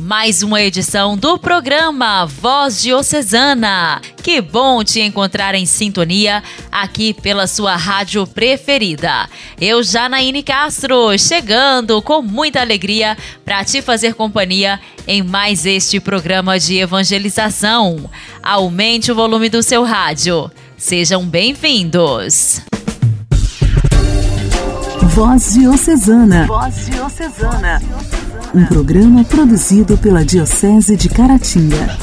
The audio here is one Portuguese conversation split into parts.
mais uma edição do programa Voz Diocesana. Que bom te encontrar em sintonia aqui pela sua rádio preferida. Eu, Janaíne Castro, chegando com muita alegria para te fazer companhia em mais este programa de evangelização. Aumente o volume do seu rádio. Sejam bem-vindos. Voz Diocesana. Voz Diocesana um programa produzido pela Diocese de Caratinga.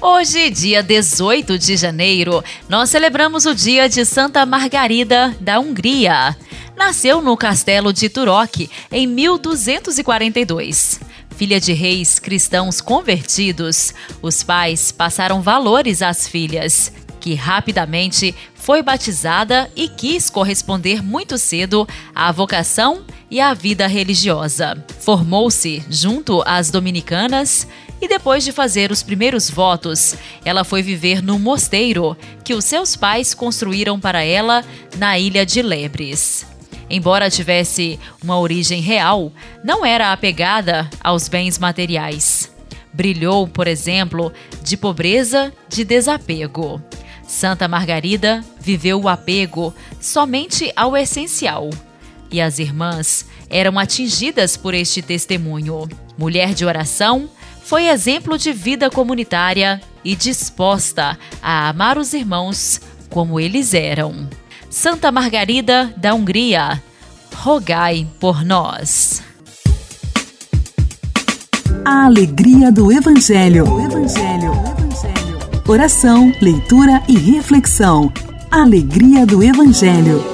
Hoje, dia 18 de janeiro, nós celebramos o dia de Santa Margarida da Hungria. Nasceu no castelo de Turok em 1242. Filha de reis cristãos convertidos, os pais passaram valores às filhas que rapidamente foi batizada e quis corresponder muito cedo à vocação e à vida religiosa. Formou-se junto às dominicanas e depois de fazer os primeiros votos, ela foi viver no mosteiro que os seus pais construíram para ela na ilha de Lebres. Embora tivesse uma origem real, não era apegada aos bens materiais. Brilhou, por exemplo, de pobreza, de desapego. Santa Margarida viveu o apego somente ao essencial. E as irmãs eram atingidas por este testemunho. Mulher de oração, foi exemplo de vida comunitária e disposta a amar os irmãos como eles eram. Santa Margarida da Hungria, rogai por nós. A alegria do Evangelho. O Evangelho oração, leitura e reflexão. Alegria do Evangelho.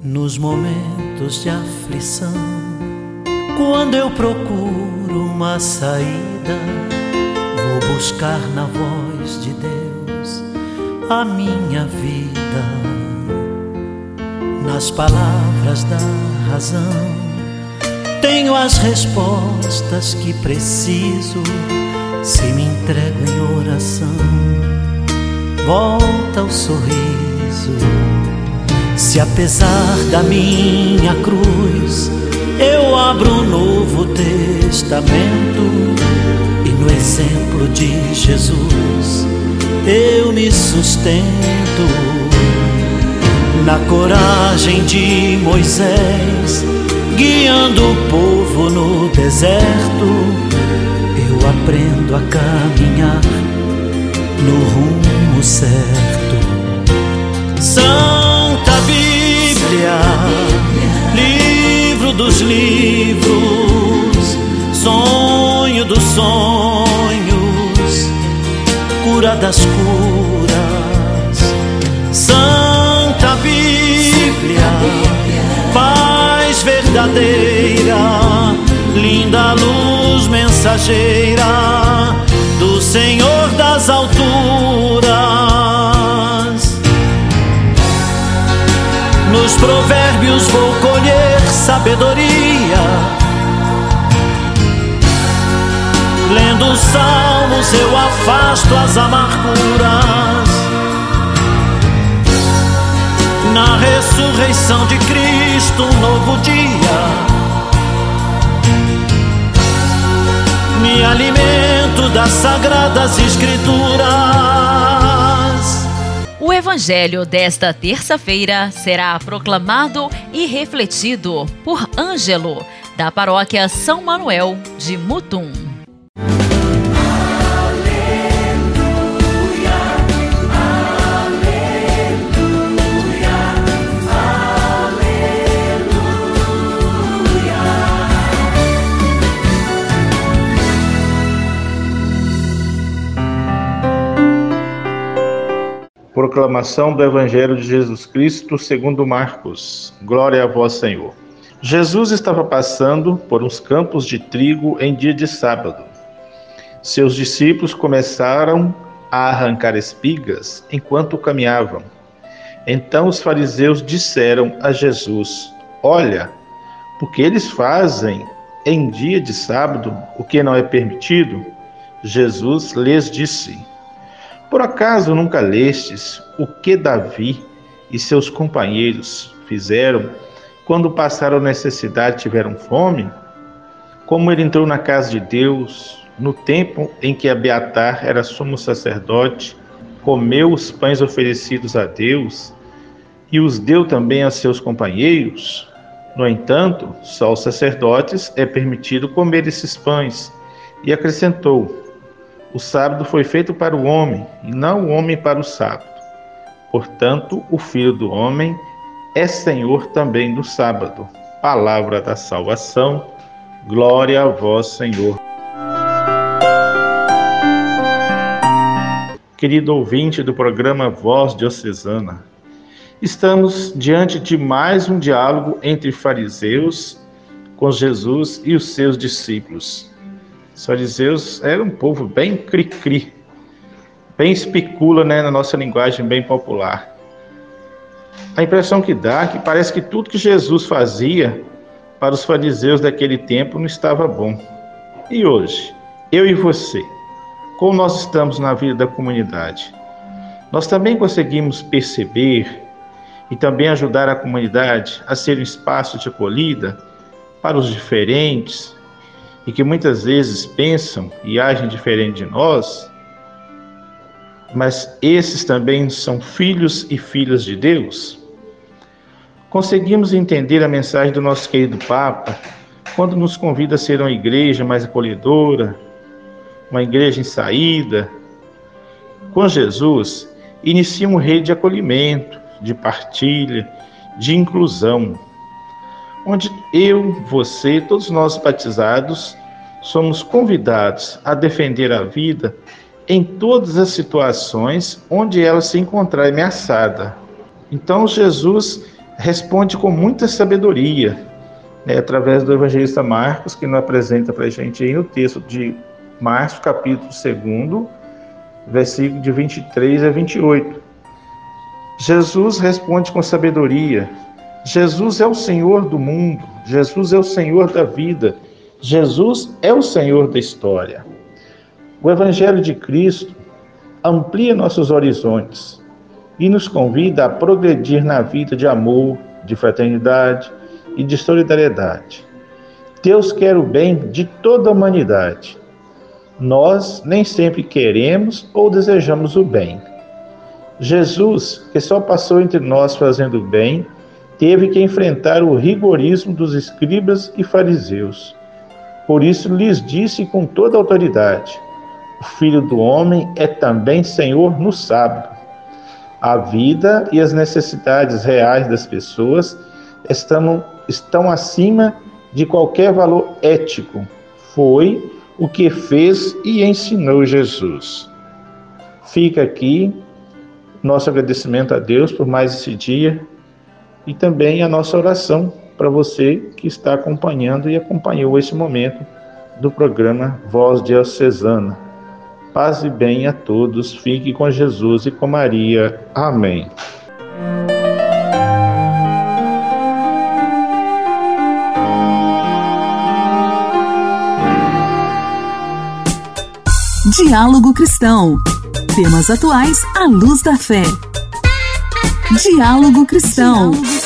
Nos momentos de aflição, quando eu procuro uma saída, vou buscar na voz de Deus a minha vida. Nas palavras da razão, tenho as respostas que preciso se me entrego em oração, volta o sorriso. Se apesar da minha cruz, eu abro um novo testamento e no exemplo de Jesus eu me sustento. Na coragem de Moisés, guiando o povo no deserto aprendo a caminhar no rumo certo. Santa Bíblia, livro dos livros, sonho dos sonhos, cura das curas. Santa Bíblia, paz verdadeira, linda luz mensageira do Senhor das alturas. Nos provérbios vou colher sabedoria. Lendo os salmos eu afasto as amarguras. Na ressurreição de Cristo, um novo dia me alimento das sagradas escrituras. O evangelho desta terça-feira será proclamado e refletido por Ângelo, da paróquia São Manuel de Mutum. Proclamação do Evangelho de Jesus Cristo segundo Marcos. Glória a vós, Senhor. Jesus estava passando por uns campos de trigo em dia de sábado. Seus discípulos começaram a arrancar espigas enquanto caminhavam. Então os fariseus disseram a Jesus: Olha, porque eles fazem em dia de sábado o que não é permitido? Jesus lhes disse: Por acaso nunca lestes o que Davi e seus companheiros fizeram quando passaram necessidade e tiveram fome? Como ele entrou na casa de Deus no tempo em que Abiatar era sumo sacerdote, comeu os pães oferecidos a Deus e os deu também a seus companheiros? No entanto, só aos sacerdotes é permitido comer esses pães. E acrescentou: O sábado foi feito para o homem, e não o homem para o sábado. Portanto, o filho do homem é senhor também do sábado. Palavra da salvação. Glória a vós, Senhor. Querido ouvinte do programa Voz Diocesana, Estamos diante de mais um diálogo entre fariseus com Jesus e os seus discípulos. Os fariseus eram um povo bem cri-cri, bem especula né, na nossa linguagem bem popular. A impressão que dá é que parece que tudo que Jesus fazia para os fariseus daquele tempo não estava bom. E hoje, eu e você, como nós estamos na vida da comunidade, nós também conseguimos perceber e também ajudar a comunidade a ser um espaço de acolhida para os diferentes e que muitas vezes pensam e agem diferente de nós, mas esses também são filhos e filhas de Deus. Conseguimos entender a mensagem do nosso querido Papa quando nos convida a ser uma igreja mais acolhedora, uma igreja em saída. Com Jesus, inicia um rei de acolhimento, de partilha, de inclusão, onde eu, você, todos nós batizados, somos convidados a defender a vida em todas as situações onde ela se encontrar ameaçada. Então Jesus responde com muita sabedoria, né, através do evangelista Marcos, que nos apresenta para a gente aí no texto de Marcos, capítulo 2, versículo de 23 a 28. Jesus responde com sabedoria. Jesus é o Senhor do mundo, Jesus é o Senhor da vida, Jesus é o Senhor da história. O Evangelho de Cristo amplia nossos horizontes e nos convida a progredir na vida de amor, de fraternidade e de solidariedade. Deus quer o bem de toda a humanidade. Nós nem sempre queremos ou desejamos o bem Jesus, que só passou entre nós fazendo bem, teve que enfrentar o rigorismo dos escribas e fariseus. Por isso lhes disse com toda autoridade: O filho do homem é também Senhor no sábado. A vida e as necessidades reais das pessoas estão, estão acima de qualquer valor ético. Foi o que fez e ensinou Jesus. Fica aqui nosso agradecimento a Deus por mais esse dia e também a nossa oração para você que está acompanhando e acompanhou esse momento do programa Voz Diocesana. Paz e bem a todos, fique com Jesus e com Maria. Amém. Diálogo Cristão. Temas atuais à luz da fé. Diálogo Cristão. Os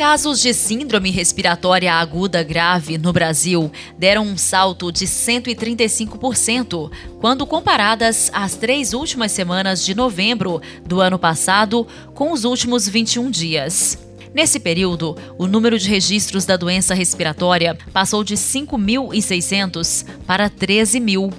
casos de síndrome respiratória aguda grave no Brasil deram um salto de 135% quando comparadas às três últimas semanas de novembro do ano passado com os últimos 21 dias. Nesse período, o número de registros da doença respiratória passou de 5.600 para 13 mil.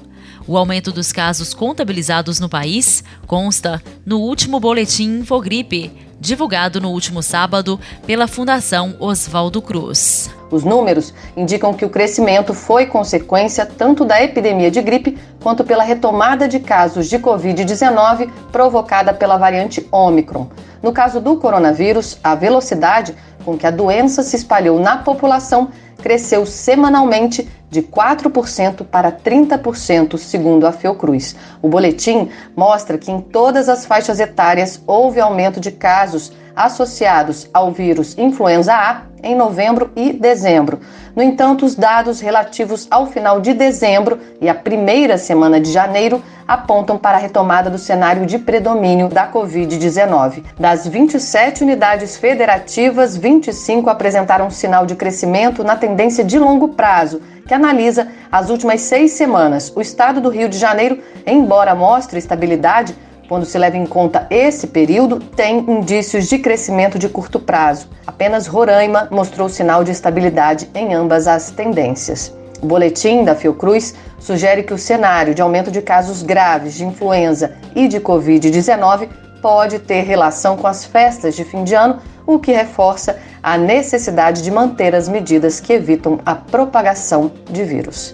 O aumento dos casos contabilizados no país consta no último boletim Infogripe, divulgado no último sábado pela Fundação Oswaldo Cruz. Os números indicam que o crescimento foi consequência tanto da epidemia de gripe quanto pela retomada de casos de Covid-19 provocada pela variante Omicron. No caso do coronavírus, a velocidade com que a doença se espalhou na população cresceu semanalmente de 4% para 30%, segundo a Fiocruz. O boletim mostra que em todas as faixas etárias houve aumento de casos associados ao vírus influenza A em novembro e dezembro. No entanto, os dados relativos ao final de dezembro e a primeira semana de janeiro apontam para a retomada do cenário de predomínio da Covid-19. Das 27 unidades federativas, 25 apresentaram sinal de crescimento na tendência de longo prazo, que analisa as últimas seis semanas. O estado do Rio de Janeiro, embora mostre estabilidade, quando se leva em conta esse período, tem indícios de crescimento de curto prazo. Apenas Roraima mostrou sinal de estabilidade em ambas as tendências. O boletim da Fiocruz sugere que o cenário de aumento de casos graves de influenza e de Covid-19 pode ter relação com as festas de fim de ano, o que reforça a necessidade de manter as medidas que evitam a propagação de vírus.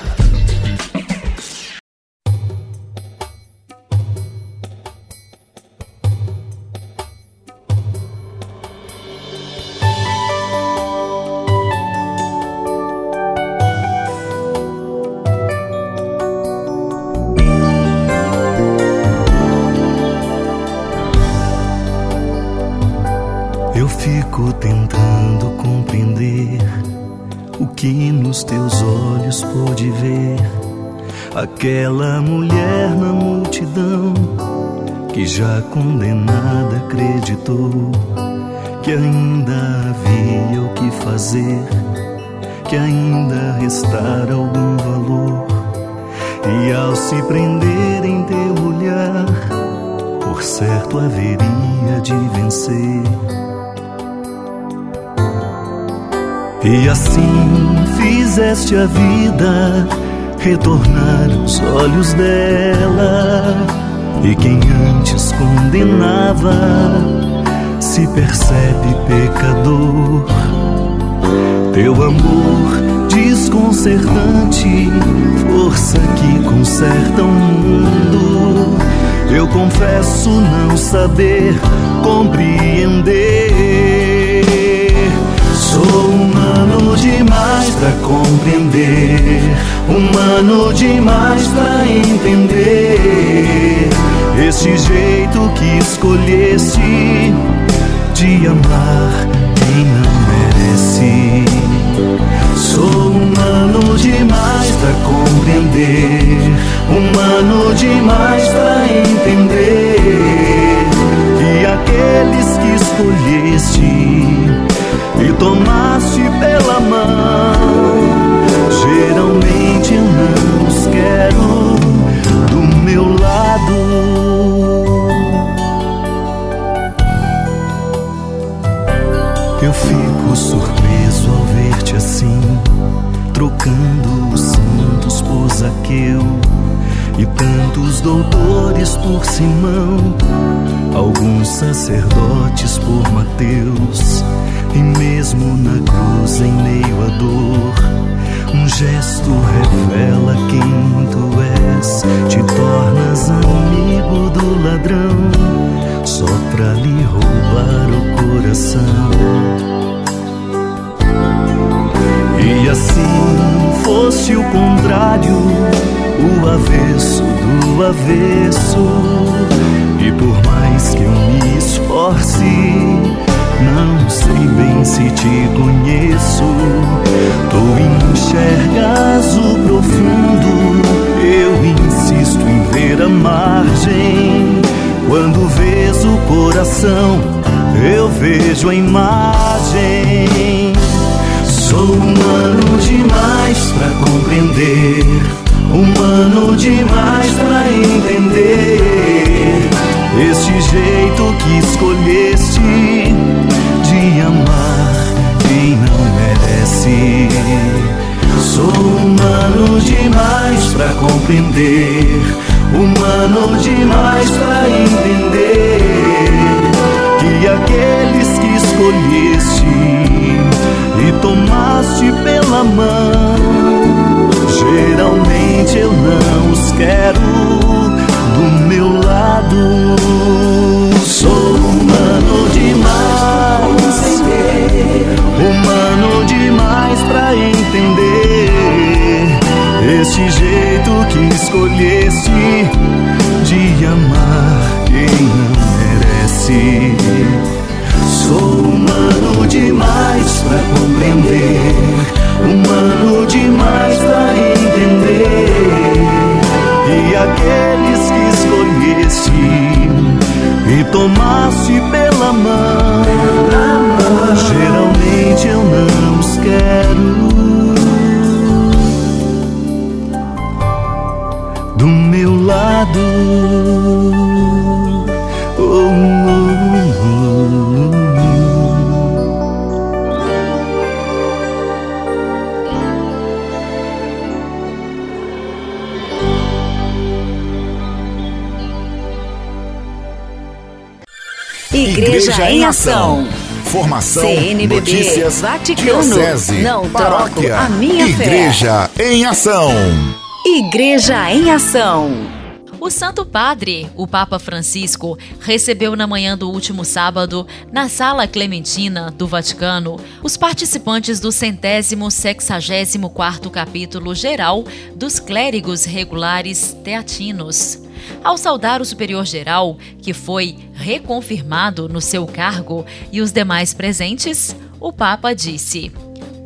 Certo haveria de vencer. E assim fizeste a vida retornar os olhos dela. E quem antes condenava se percebe pecador. Teu amor desconcertante, força que conserta o mundo. Eu confesso não saber compreender. Sou humano demais para compreender humano demais pra entender esse jeito que escolheste de amar quem não merece. Sou humano demais pra compreender, humano demais pra entender que aqueles que escolheste fosse o contrário, o avesso do avesso. E por mais que eu me esforce, não sei bem se te conheço. Tu enxergas o profundo, eu insisto em ver a margem. Quando vês o coração, eu vejo a imagem. Sou humano demais para compreender, humano demais para entender. Este jeito que escolheste de amar quem não merece. Sou humano demais para compreender, humano demais para entender que aqueles que escolheste e tomaste pela mão, geralmente eu não os quero do meu lado. Sou humano demais, humano demais pra entender esse jeito que escolheste de amar quem não merece. Sou humano demais pra compreender, humano demais pra entender. E aqueles que escolheste e tomasse pela mão, geralmente eu não os quero. Do meu lado. Igreja em Ação. Formação, CNBB, notícias, Vaticano, diocese, não troco paróquia, a minha fé. Igreja em Ação. Igreja em Ação. O Santo Padre, o Papa Francisco, recebeu na manhã do último sábado, na Sala Clementina do Vaticano, os participantes do centésimo sexagésimo quarto capítulo geral dos clérigos regulares teatinos. Ao saudar o superior geral, que foi reconfirmado no seu cargo, e os demais presentes, o Papa disse: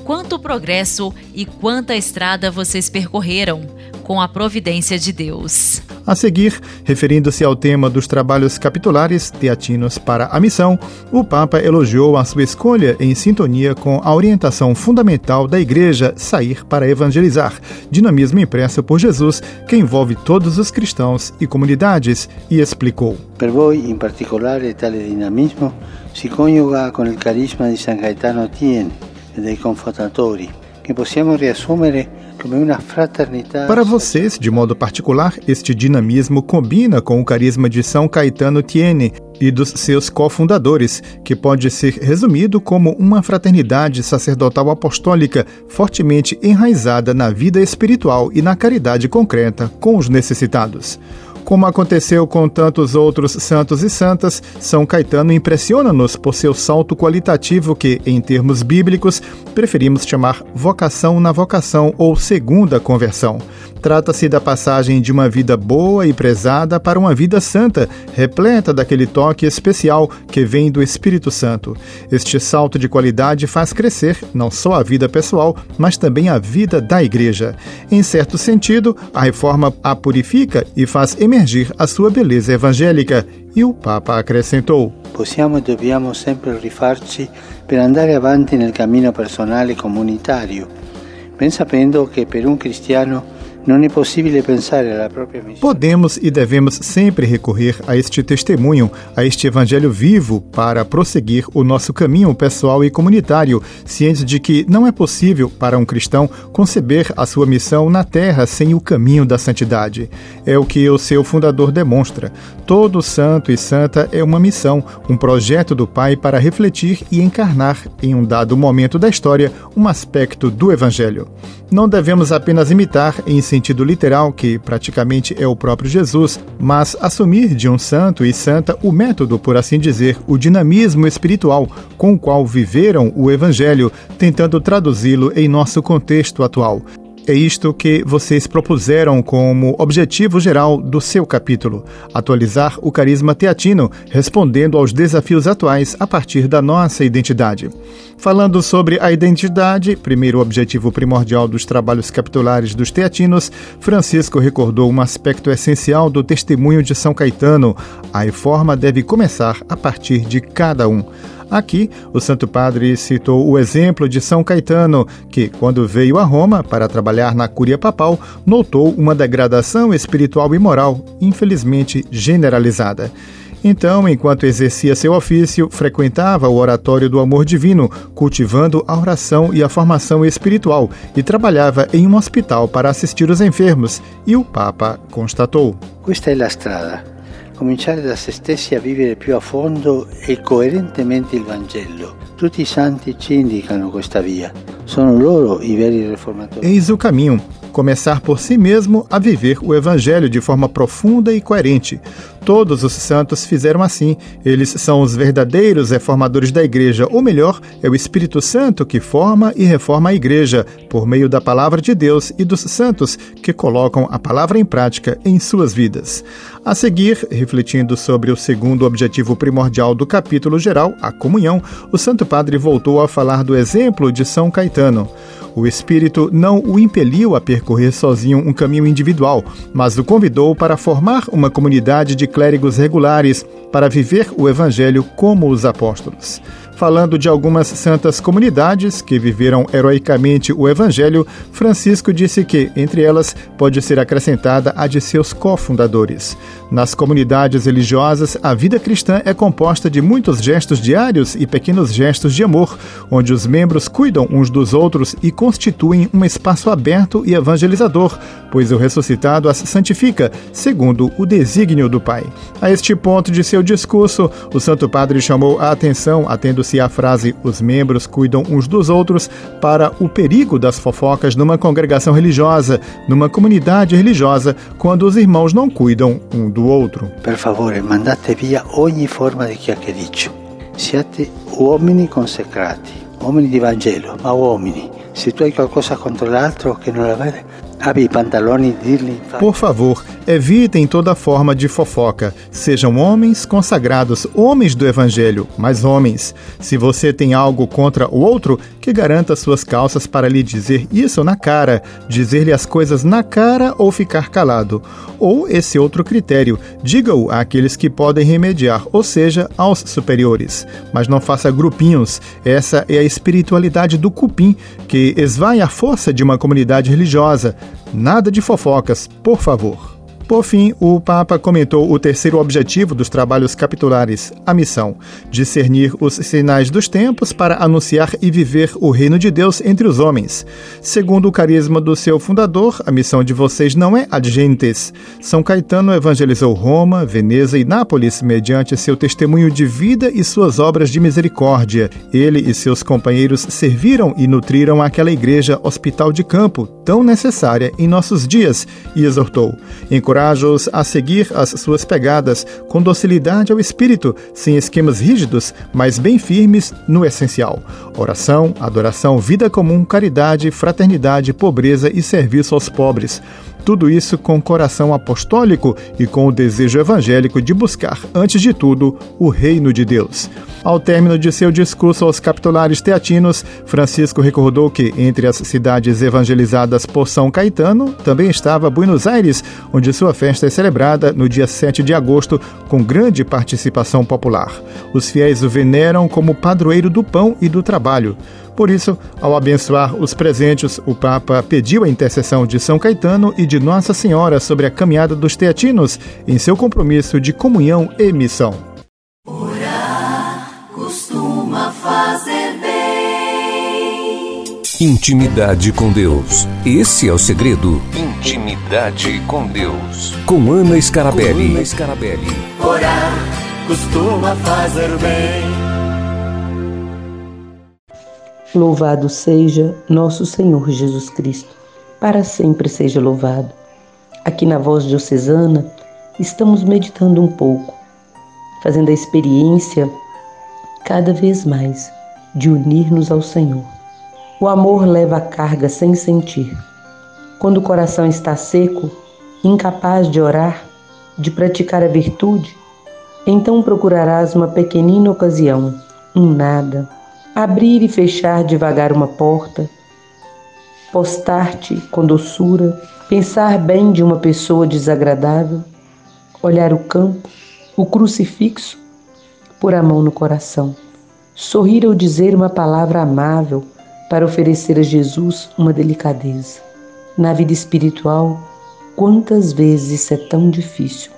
Quanto progresso e quanta estrada vocês percorreram, com a providência de Deus. A seguir, referindo-se ao tema dos trabalhos capitulares teatinos para a missão, o Papa elogiou a sua escolha em sintonia com a orientação fundamental da Igreja sair para evangelizar, dinamismo impresso por Jesus que envolve todos os cristãos e comunidades, e explicou. Per voi in particolare tale dinamismo si coniuga con il carisma di San Gaetano Tiene e dei Confortatori, che possiamo riassumere Para vocês, de modo particular, este dinamismo combina com o carisma de São Caetano Tiene e dos seus cofundadores, que pode ser resumido como uma fraternidade sacerdotal apostólica fortemente enraizada na vida espiritual e na caridade concreta com os necessitados. Como aconteceu com tantos outros santos e santas, São Caetano impressiona-nos por seu salto qualitativo que, em termos bíblicos, preferimos chamar vocação na vocação ou segunda conversão. Trata-se da passagem de uma vida boa e prezada para uma vida santa, repleta daquele toque especial que vem do Espírito Santo. Este salto de qualidade faz crescer não só a vida pessoal, mas também a vida da Igreja. Em certo sentido, a reforma a purifica e faz emergir a sua beleza evangélica. E o Papa acrescentou: possiamo e dobbiamo sempre rifarci per andare avanti nel cammino personale e comunitario, ben sapendo che per un cristiano Podemos e devemos sempre recorrer a este testemunho, a este evangelho vivo, para prosseguir o nosso caminho pessoal e comunitário, cientes de que não é possível para um cristão conceber a sua missão na terra sem o caminho da santidade. É o que o seu fundador demonstra. Todo santo e santa é uma missão, um projeto do Pai para refletir e encarnar, em um dado momento da história, um aspecto do evangelho. Não devemos apenas imitar em sentido literal, que praticamente é o próprio Jesus, mas assumir de um santo e santa o método, por assim dizer, o dinamismo espiritual com o qual viveram o Evangelho, tentando traduzi-lo em nosso contexto atual. É isto que vocês propuseram como objetivo geral do seu capítulo: atualizar o carisma teatino, respondendo aos desafios atuais a partir da nossa identidade. Falando sobre a identidade, primeiro objetivo primordial dos trabalhos capitulares dos teatinos, Francisco recordou um aspecto essencial do testemunho de São Caetano: a reforma deve começar a partir de cada um. Aqui, o Santo Padre citou o exemplo de São Caetano, que, quando veio a Roma para trabalhar na Cúria Papal, notou uma degradação espiritual e moral, infelizmente generalizada. Então, enquanto exercia seu ofício, frequentava o oratório do amor divino, cultivando a oração e a formação espiritual, e trabalhava em um hospital para assistir os enfermos. E o Papa constatou: Questa è la strada. Cominciare da se stessi a vivere più a fondo e coerentemente il Vangelo. Tutti i santi ci indicano questa via. Sono loro i veri riformatori. Eis o caminho. Começar por si mesmo a viver o Evangelho de forma profunda e coerente. Todos os santos fizeram assim. Eles são os verdadeiros reformadores da igreja, ou melhor, é o Espírito Santo que forma e reforma a igreja, por meio da palavra de Deus e dos santos que colocam a palavra em prática em suas vidas. A seguir, refletindo sobre o segundo objetivo primordial do capítulo geral, a comunhão, o Santo Padre voltou a falar do exemplo de São Caetano. O Espírito não o impeliu a percorrer sozinho um caminho individual, mas o convidou para formar uma comunidade de clérigos regulares para viver o Evangelho como os apóstolos. Falando de algumas santas comunidades que viveram heroicamente o Evangelho, Francisco disse que, entre elas, pode ser acrescentada a de seus cofundadores. Nas comunidades religiosas, a vida cristã é composta de muitos gestos diários e pequenos gestos de amor, onde os membros cuidam uns dos outros e constituem um espaço aberto e evangelizador, pois o ressuscitado as santifica, segundo o desígnio do Pai. A este ponto de seu discurso, o Santo Padre chamou a atenção, atendo-se à frase os membros cuidam uns dos outros, para o perigo das fofocas numa congregação religiosa, numa comunidade religiosa, quando os irmãos não cuidam um do outro. Per favore, mandate via ogni forma di chiacchiericcio. Siate uomini consecrati, uomini di Vangelo, ma uomini. Se tu hai qualcosa contro l'altro che non la vede, abbi i pantaloni e dirgli... Por favor, evitem toda forma de fofoca. Sejam homens consagrados, homens do Evangelho, mas homens. Se você tem algo contra o outro, que garanta suas calças para lhe dizer isso na cara, dizer-lhe as coisas na cara ou ficar calado. Ou esse outro critério, diga-o àqueles que podem remediar, ou seja, aos superiores. Mas não faça grupinhos. Essa é a espiritualidade do cupim, que esvai a força de uma comunidade religiosa. Nada de fofocas, por favor. Por fim, o Papa comentou o terceiro objetivo dos trabalhos capitulares, a missão: discernir os sinais dos tempos para anunciar e viver o reino de Deus entre os homens. Segundo o carisma do seu fundador, a missão de vocês não é ad gentes. São Caetano evangelizou Roma, Veneza e Nápoles mediante seu testemunho de vida e suas obras de misericórdia. Ele e seus companheiros serviram e nutriram aquela igreja hospital de campo, tão necessária em nossos dias, e exortou: encoraja-os a seguir as suas pegadas com docilidade ao espírito, sem esquemas rígidos, mas bem firmes no essencial: oração, adoração, vida comum, caridade, fraternidade, pobreza e serviço aos pobres. Tudo isso com coração apostólico e com o desejo evangélico de buscar, antes de tudo, o reino de Deus. Ao término de seu discurso aos capitulares teatinos, Francisco recordou que, entre as cidades evangelizadas por São Caetano, também estava Buenos Aires, onde sua festa é celebrada no dia 7 de agosto, com grande participação popular. Os fiéis o veneram como padroeiro do pão e do trabalho. Por isso, ao abençoar os presentes, o Papa pediu a intercessão de São Caetano e de Nossa Senhora sobre a caminhada dos teatinos em seu compromisso de comunhão e missão. Orar costuma fazer bem. Intimidade com Deus. Esse é o segredo. Intimidade com Deus. Com Ana Scarabelli. Com Ana Scarabelli. Orar costuma fazer bem. Louvado seja nosso Senhor Jesus Cristo, para sempre seja louvado. Aqui na Voz Diocesana, estamos meditando um pouco, fazendo a experiência cada vez mais de unir-nos ao Senhor. O amor leva a carga sem sentir. Quando o coração está seco, incapaz de orar, de praticar a virtude, então procurarás uma pequenina ocasião, um nada, abrir e fechar devagar uma porta, postar-te com doçura, pensar bem de uma pessoa desagradável, olhar o campo, o crucifixo, pôr a mão no coração, sorrir ou dizer uma palavra amável para oferecer a Jesus uma delicadeza. Na vida espiritual, quantas vezes é tão difícil?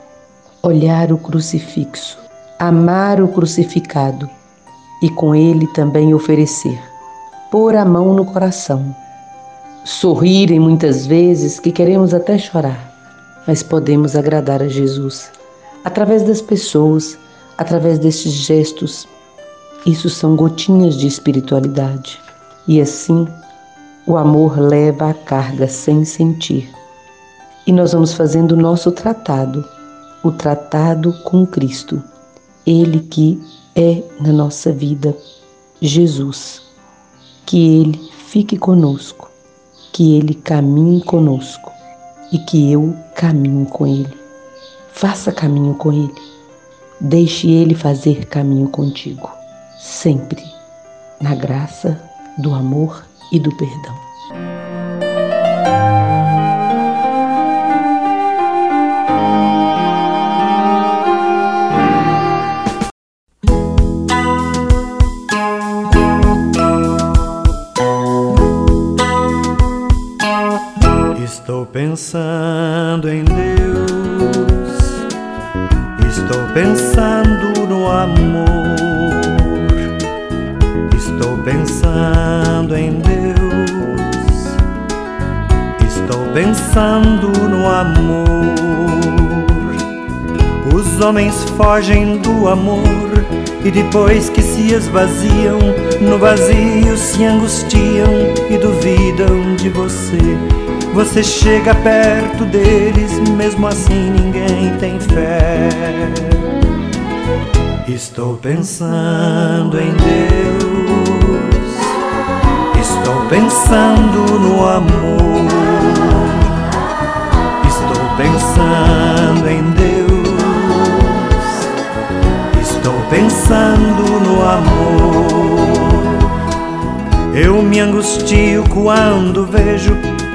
Olhar o crucifixo, amar o crucificado, e com ele também oferecer. Pôr a mão no coração. Sorrirem muitas vezes que queremos até chorar, mas podemos agradar a Jesus através das pessoas, através destes gestos. Isso são gotinhas de espiritualidade. E assim, O amor leva a carga sem sentir. E nós vamos fazendo o nosso tratado, o tratado com Cristo, Ele que é na nossa vida, Jesus. Que Ele fique conosco, que Ele caminhe conosco e que eu caminhe com Ele. Faça caminho com Ele. Deixe Ele fazer caminho contigo, sempre na graça do amor e do perdão. Estou pensando em Deus, estou pensando no amor, estou pensando em Deus, estou pensando no amor. Os homens fogem do amor e depois que se esvaziam, no vazio se angustiam e duvidam de você. Você chega perto deles, mesmo assim ninguém tem fé. Estou pensando em Deus, estou pensando no amor, estou pensando em Deus, estou pensando no amor. Eu me angustio quando vejo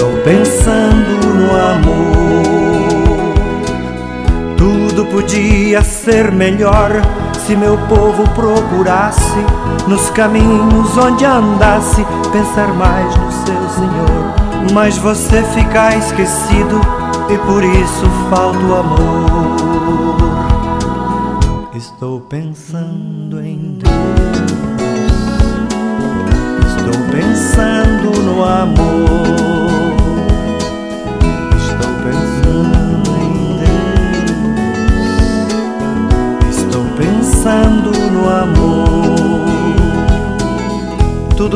Estou pensando no amor. Tudo podia ser melhor se meu povo procurasse nos caminhos onde andasse pensar mais no seu Senhor. Mas você fica esquecido e por isso falta o amor. Estou pensando em Deus. Estou pensando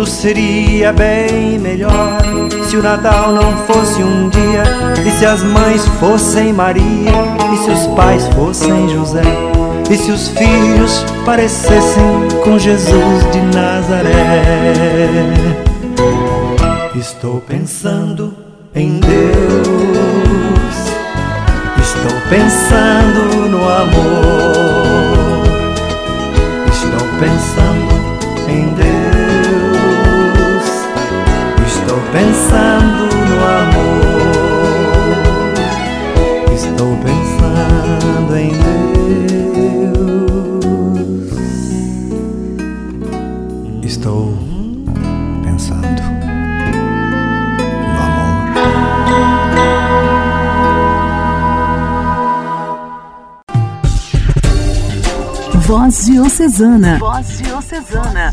Seria bem melhor se o Natal não fosse um dia, e se as mães fossem Maria, e se os pais fossem José, e se os filhos parecessem com Jesus de Nazaré. Estou pensando em Deus, estou pensando no amor pensando pensando no amor, estou pensando em Deus, estou pensando no amor. Voz Diocesana. Voz Diocesana.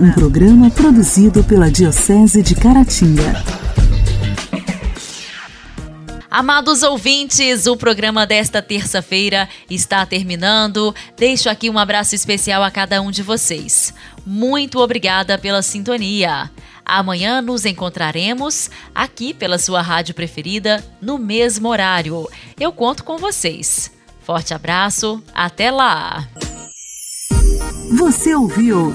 Um programa produzido pela Diocese de Caratinga. Amados ouvintes, o programa desta terça-feira está terminando. Deixo aqui um abraço especial a cada um de vocês. Muito obrigada pela sintonia. Amanhã nos encontraremos aqui pela sua rádio preferida, no mesmo horário. Eu conto com vocês. Forte abraço, até lá! Você ouviu